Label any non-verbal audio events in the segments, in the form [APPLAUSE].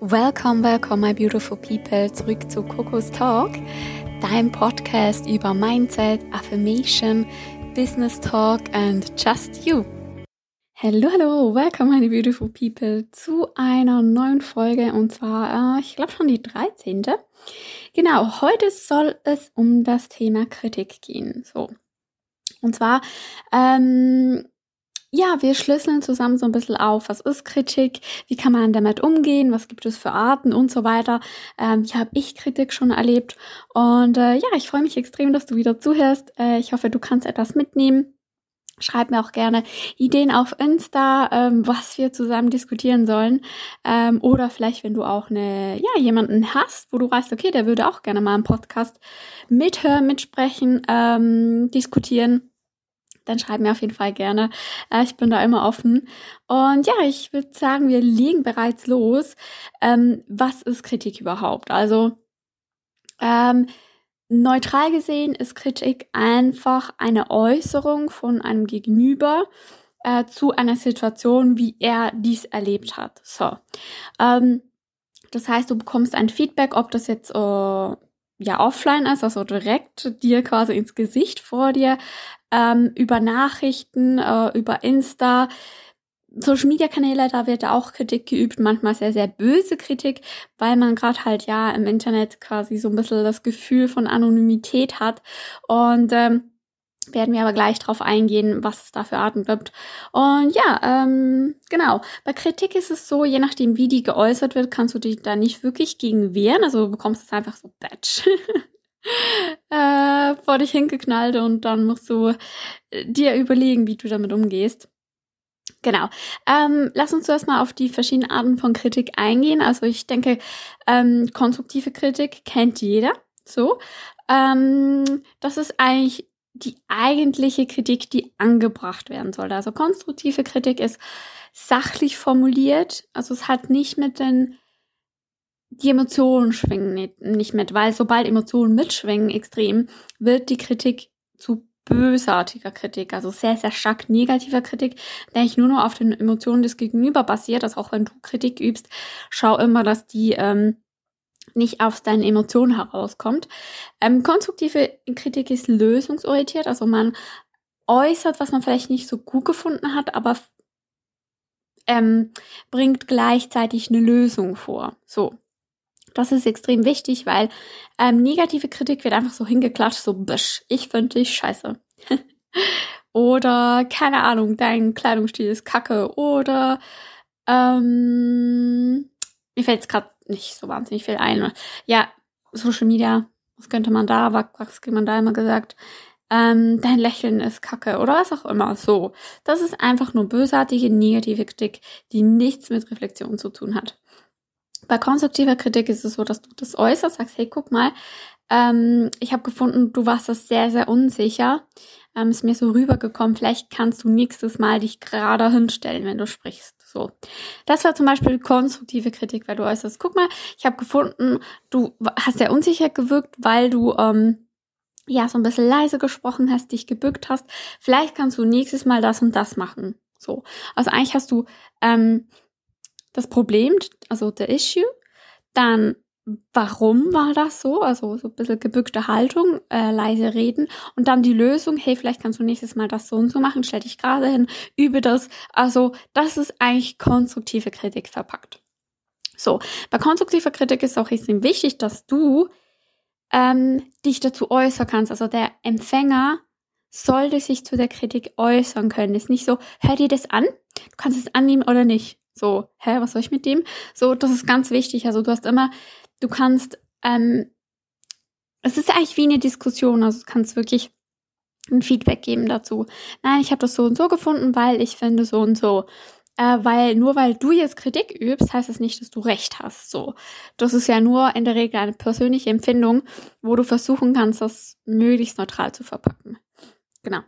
Welcome, welcome, my beautiful people, zurück zu Coco's Talk, dein Podcast über Mindset, Affirmation, Business Talk and just you. Hallo, hallo, welcome, meine beautiful people, zu einer neuen Folge und zwar, äh, ich glaube schon die 13. Genau, heute soll es um das Thema Kritik gehen. So. Und zwar, ähm, ja, wir schlüsseln zusammen so ein bisschen auf, was ist Kritik, wie kann man damit umgehen, was gibt es für Arten und so weiter. Ähm, ja, habe ich Kritik schon erlebt und äh, ja, ich freue mich extrem, dass du wieder zuhörst. Äh, ich hoffe, du kannst etwas mitnehmen. Schreib mir auch gerne Ideen auf Insta, ähm, was wir zusammen diskutieren sollen. Ähm, oder vielleicht, wenn du auch eine, ja, jemanden hast, wo du weißt, okay, der würde auch gerne mal im Podcast mithören, mitsprechen, ähm, diskutieren dann schreib mir auf jeden Fall gerne. Äh, ich bin da immer offen. Und ja, ich würde sagen, wir legen bereits los. Ähm, was ist Kritik überhaupt? Also, ähm, neutral gesehen ist Kritik einfach eine Äußerung von einem Gegenüber äh, zu einer Situation, wie er dies erlebt hat. So. Ähm, das heißt, du bekommst ein Feedback, ob das jetzt äh, ja offline ist, also direkt dir quasi ins Gesicht vor dir, ähm, über Nachrichten, äh, über Insta, Social Media Kanäle, da wird auch Kritik geübt, manchmal sehr, sehr böse Kritik, weil man gerade halt ja im Internet quasi so ein bisschen das Gefühl von Anonymität hat. Und ähm, werden wir aber gleich drauf eingehen, was es da für Arten gibt. Und ja, ähm, genau. Bei Kritik ist es so, je nachdem, wie die geäußert wird, kannst du dich da nicht wirklich gegen wehren. Also du bekommst es einfach so batch [LAUGHS] äh, vor dich hingeknallt und dann musst du äh, dir überlegen, wie du damit umgehst. Genau. Ähm, lass uns zuerst mal auf die verschiedenen Arten von Kritik eingehen. Also ich denke, ähm, konstruktive Kritik kennt jeder. So. Ähm, das ist eigentlich die eigentliche Kritik, die angebracht werden sollte. Also konstruktive Kritik ist sachlich formuliert, also es hat nicht mit den die Emotionen schwingen nicht, nicht mit, weil sobald Emotionen mitschwingen extrem, wird die Kritik zu bösartiger Kritik, also sehr, sehr stark negativer Kritik, der ich nur noch auf den Emotionen des Gegenüber basiert. Also auch wenn du Kritik übst, schau immer, dass die ähm, nicht aus deinen Emotionen herauskommt. Ähm, konstruktive Kritik ist lösungsorientiert, also man äußert, was man vielleicht nicht so gut gefunden hat, aber ähm, bringt gleichzeitig eine Lösung vor. So. Das ist extrem wichtig, weil ähm, negative Kritik wird einfach so hingeklatscht, so bisch, ich finde dich scheiße. [LAUGHS] oder, keine Ahnung, dein Kleidungsstil ist kacke. Oder, ähm, mir fällt es gerade nicht so wahnsinnig viel ein. Ja, Social Media, was könnte man da, was kriegt man da immer gesagt? Ähm, dein Lächeln ist kacke oder was auch immer. So. Das ist einfach nur bösartige, negative Kritik, die nichts mit Reflexion zu tun hat. Bei konstruktiver Kritik ist es so, dass du das äußerst, sagst, hey, guck mal, ähm, ich habe gefunden, du warst das sehr, sehr unsicher. Ähm, ist mir so rübergekommen, vielleicht kannst du nächstes Mal dich gerade hinstellen, wenn du sprichst. So. Das war zum Beispiel konstruktive Kritik, weil du äußerst, guck mal, ich habe gefunden, du hast sehr unsicher gewirkt, weil du ähm, ja so ein bisschen leise gesprochen hast, dich gebückt hast. Vielleicht kannst du nächstes Mal das und das machen. So. Also eigentlich hast du ähm, das Problem, also der Issue, dann warum war das so? Also so ein bisschen gebückte Haltung, äh, leise reden und dann die Lösung, hey, vielleicht kannst du nächstes Mal das so und so machen, stell dich gerade hin, übe das. Also das ist eigentlich konstruktive Kritik verpackt. So, bei konstruktiver Kritik ist auch extrem wichtig, dass du ähm, dich dazu äußern kannst. Also der Empfänger sollte sich zu der Kritik äußern können. Ist nicht so, hör dir das an, du kannst es annehmen oder nicht. So, hä, was soll ich mit dem? So, das ist ganz wichtig. Also du hast immer du kannst, ähm, es ist eigentlich wie eine Diskussion, also du kannst wirklich ein Feedback geben dazu. Nein, ich habe das so und so gefunden, weil ich finde so und so. Äh, weil nur weil du jetzt Kritik übst, heißt das nicht, dass du recht hast. So, das ist ja nur in der Regel eine persönliche Empfindung, wo du versuchen kannst, das möglichst neutral zu verpacken. Genau.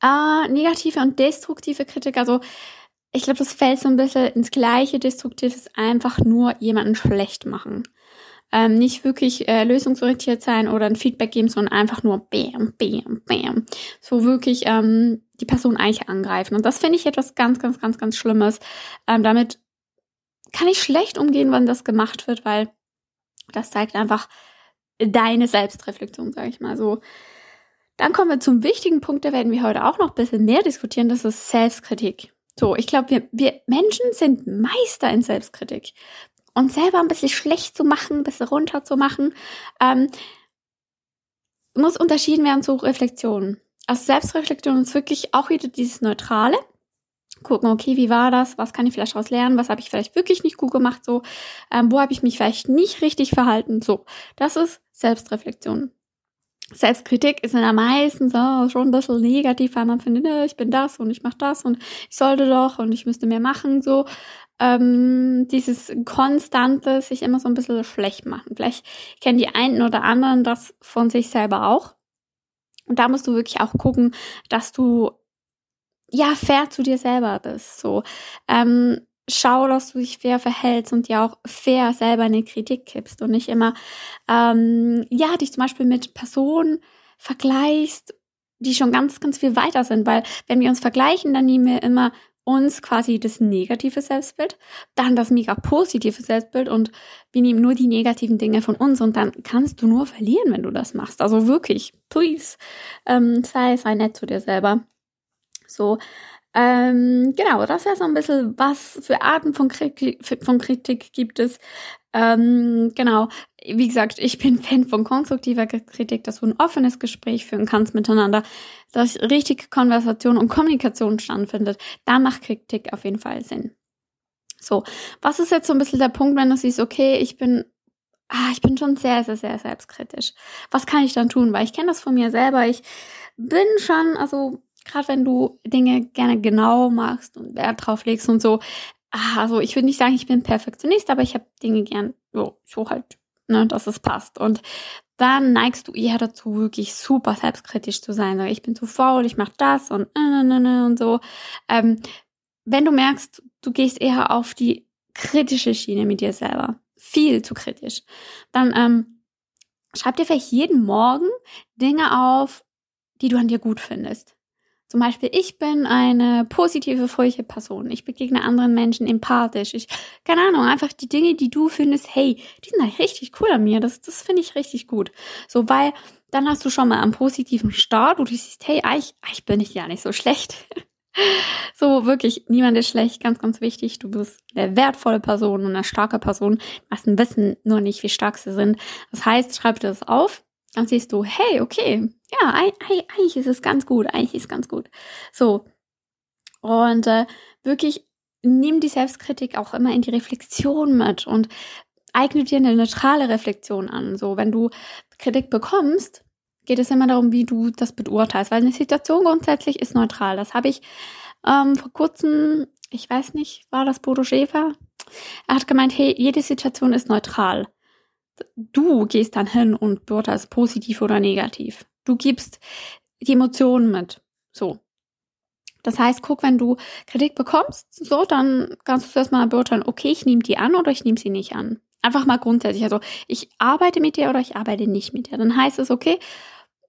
Äh, negative und destruktive Kritik, also ich glaube, das fällt so ein bisschen ins gleiche Destruktives, einfach nur jemanden schlecht machen. Ähm, nicht wirklich äh, lösungsorientiert sein oder ein Feedback geben, sondern einfach nur bam, bam, bam. So wirklich ähm, die Person eigentlich angreifen. Und das finde ich etwas ganz, ganz, ganz, ganz Schlimmes. Ähm, damit kann ich schlecht umgehen, wann das gemacht wird, weil das zeigt einfach deine Selbstreflexion, sage ich mal so. Dann kommen wir zum wichtigen Punkt, da werden wir heute auch noch ein bisschen mehr diskutieren, das ist Selbstkritik. So, ich glaube, wir, wir Menschen sind Meister in Selbstkritik. Und selber ein bisschen schlecht zu machen, ein bisschen runter zu machen, ähm, muss unterschieden werden zu Reflexionen. Also Selbstreflexion ist wirklich auch wieder dieses Neutrale. Gucken, okay, wie war das? Was kann ich vielleicht daraus lernen? Was habe ich vielleicht wirklich nicht gut gemacht? So, ähm, wo habe ich mich vielleicht nicht richtig verhalten? So, das ist Selbstreflexion. Selbstkritik ist ja meistens oh, schon ein bisschen negativ, weil man findet, ich bin das und ich mache das und ich sollte doch und ich müsste mehr machen. So, ähm, dieses konstante sich immer so ein bisschen schlecht machen. Vielleicht kennen die einen oder anderen das von sich selber auch. Und da musst du wirklich auch gucken, dass du ja fair zu dir selber bist. So ähm, schau, dass du dich fair verhältst und dir auch fair selber eine Kritik gibst und nicht immer ähm, ja dich zum Beispiel mit Personen vergleichst, die schon ganz ganz viel weiter sind, weil wenn wir uns vergleichen, dann nehmen wir immer uns quasi das negative Selbstbild, dann das mega positive Selbstbild und wir nehmen nur die negativen Dinge von uns und dann kannst du nur verlieren, wenn du das machst. Also wirklich, please, ähm, sei, sei nett zu dir selber. So, ähm, genau, das wäre so ein bisschen, was für Arten von Kritik, von Kritik gibt es. Ähm, genau, wie gesagt, ich bin [LAUGHS] Fan von konstruktiver Kritik, dass du ein offenes Gespräch führen kannst miteinander, dass richtige Konversation und Kommunikation stattfindet. Da macht Kritik auf jeden Fall Sinn. So, was ist jetzt so ein bisschen der Punkt, wenn du siehst, okay, ich bin ah, ich bin schon sehr, sehr, sehr selbstkritisch. Was kann ich dann tun? Weil ich kenne das von mir selber. Ich bin schon, also gerade wenn du Dinge gerne genau machst und Wert drauf legst und so. Also ich würde nicht sagen, ich bin Perfektionist, aber ich habe Dinge gern, so, so halt, ne, dass es passt. Und dann neigst du eher dazu, wirklich super selbstkritisch zu sein. Ich bin zu faul, ich mache das und äh, äh, äh, und so. Ähm, wenn du merkst, du gehst eher auf die kritische Schiene mit dir selber, viel zu kritisch, dann ähm, schreib dir vielleicht jeden Morgen Dinge auf, die du an dir gut findest. Zum Beispiel, ich bin eine positive, fröhliche Person. Ich begegne anderen Menschen empathisch. Ich, keine Ahnung, einfach die Dinge, die du findest, hey, die sind halt richtig cool an mir. Das, das finde ich richtig gut. So, weil dann hast du schon mal einen positiven Start, wo du siehst, hey, ich, ich bin nicht ja nicht so schlecht. [LAUGHS] so, wirklich, niemand ist schlecht, ganz, ganz wichtig. Du bist eine wertvolle Person und eine starke Person. Die meisten wissen nur nicht, wie stark sie sind. Das heißt, schreib dir das auf dann siehst du, hey, okay, ja, eigentlich ist es ganz gut, eigentlich ist es ganz gut. So. Und äh, wirklich nimm die Selbstkritik auch immer in die Reflexion mit und eigne dir eine neutrale Reflexion an. So, wenn du Kritik bekommst, geht es immer darum, wie du das beurteilst, weil eine Situation grundsätzlich ist neutral. Das habe ich ähm, vor kurzem, ich weiß nicht, war das Bodo Schäfer? Er hat gemeint, hey, jede Situation ist neutral du gehst dann hin und beurteilst positiv oder negativ. Du gibst die Emotionen mit. So. Das heißt, guck, wenn du Kritik bekommst, so, dann kannst du erstmal beurteilen, okay, ich nehme die an oder ich nehme sie nicht an. Einfach mal grundsätzlich. Also, ich arbeite mit dir oder ich arbeite nicht mit dir. Dann heißt es, okay,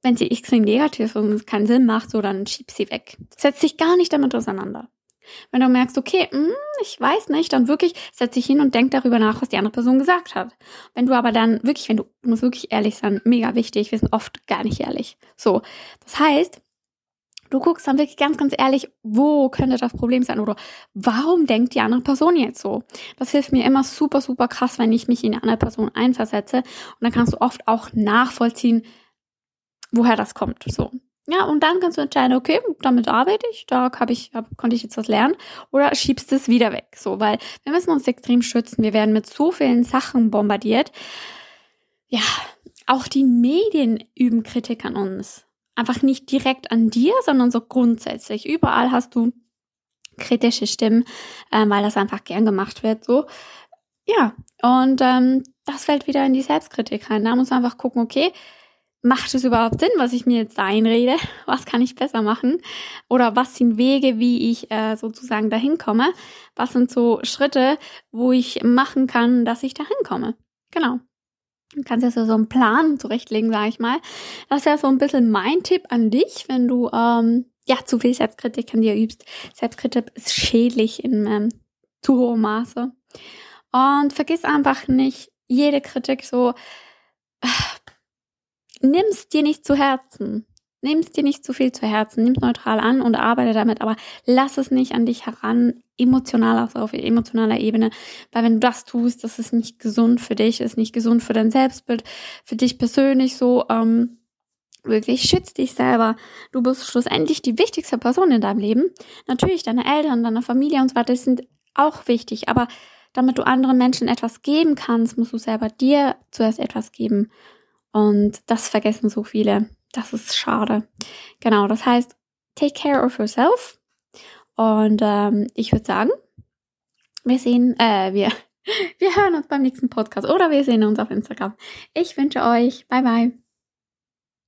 wenn sie extrem negativ und es keinen Sinn macht, so, dann schieb sie weg. Setz dich gar nicht damit auseinander. Wenn du merkst, okay, mh, hm, ich weiß nicht, dann wirklich setz dich hin und denk darüber nach, was die andere Person gesagt hat. Wenn du aber dann wirklich, wenn du, du musst wirklich ehrlich sein, mega wichtig, wir sind oft gar nicht ehrlich. So, das heißt, du guckst dann wirklich ganz, ganz ehrlich, wo könnte das Problem sein oder warum denkt die andere Person jetzt so? Das hilft mir immer super, super krass, wenn ich mich in eine andere Person einversetze und dann kannst du oft auch nachvollziehen, woher das kommt. So. Ja, und dann kannst du entscheiden, okay, damit arbeite ich, da hab ich, hab, konnte ich jetzt was lernen, oder schiebst es wieder weg. So, weil wir müssen uns extrem schützen. Wir werden mit so vielen Sachen bombardiert. Ja, auch die Medien üben Kritik an uns. Einfach nicht direkt an dir, sondern so grundsätzlich. Überall hast du kritische Stimmen, äh, weil das einfach gern gemacht wird. So, ja, und ähm, das fällt wieder in die Selbstkritik rein. Da muss man einfach gucken, okay, macht es überhaupt Sinn, was ich mir jetzt einrede? [LAUGHS] Was kann ich besser machen? Oder was sind Wege, wie ich äh, sozusagen dahin komme? Was sind so Schritte, wo ich machen kann, dass ich dahin komme? Genau. Du kannst jetzt so einen Plan zurechtlegen, sage ich mal. Das wäre so ein bisschen mein Tipp an dich, wenn du ähm, ja zu viel Selbstkritik an dir übst. Selbstkritik ist schädlich in ähm, zu hohem Maße. Und vergiss einfach nicht, jede Kritik so, nimm's dir nicht zu Herzen. Nimm's dir nicht zu viel zu Herzen, nimm's neutral an und arbeite damit, aber lass es nicht an dich heran, emotional, also auf emotionaler Ebene, weil wenn du das tust, das ist nicht gesund für dich, ist nicht gesund für dein Selbstbild, für dich persönlich so, ähm, wirklich schütz dich selber. Du bist schlussendlich die wichtigste Person in deinem Leben. Natürlich deine Eltern, deine Familie und so weiter sind auch wichtig, aber damit du anderen Menschen etwas geben kannst, musst du selber dir zuerst etwas geben. Und das vergessen so viele. Das ist schade. Genau, das heißt, take care of yourself. Und ähm, ich würde sagen, wir sehen, äh, wir, [LAUGHS] wir hören uns beim nächsten Podcast oder wir sehen uns auf Instagram. Ich wünsche euch, bye bye.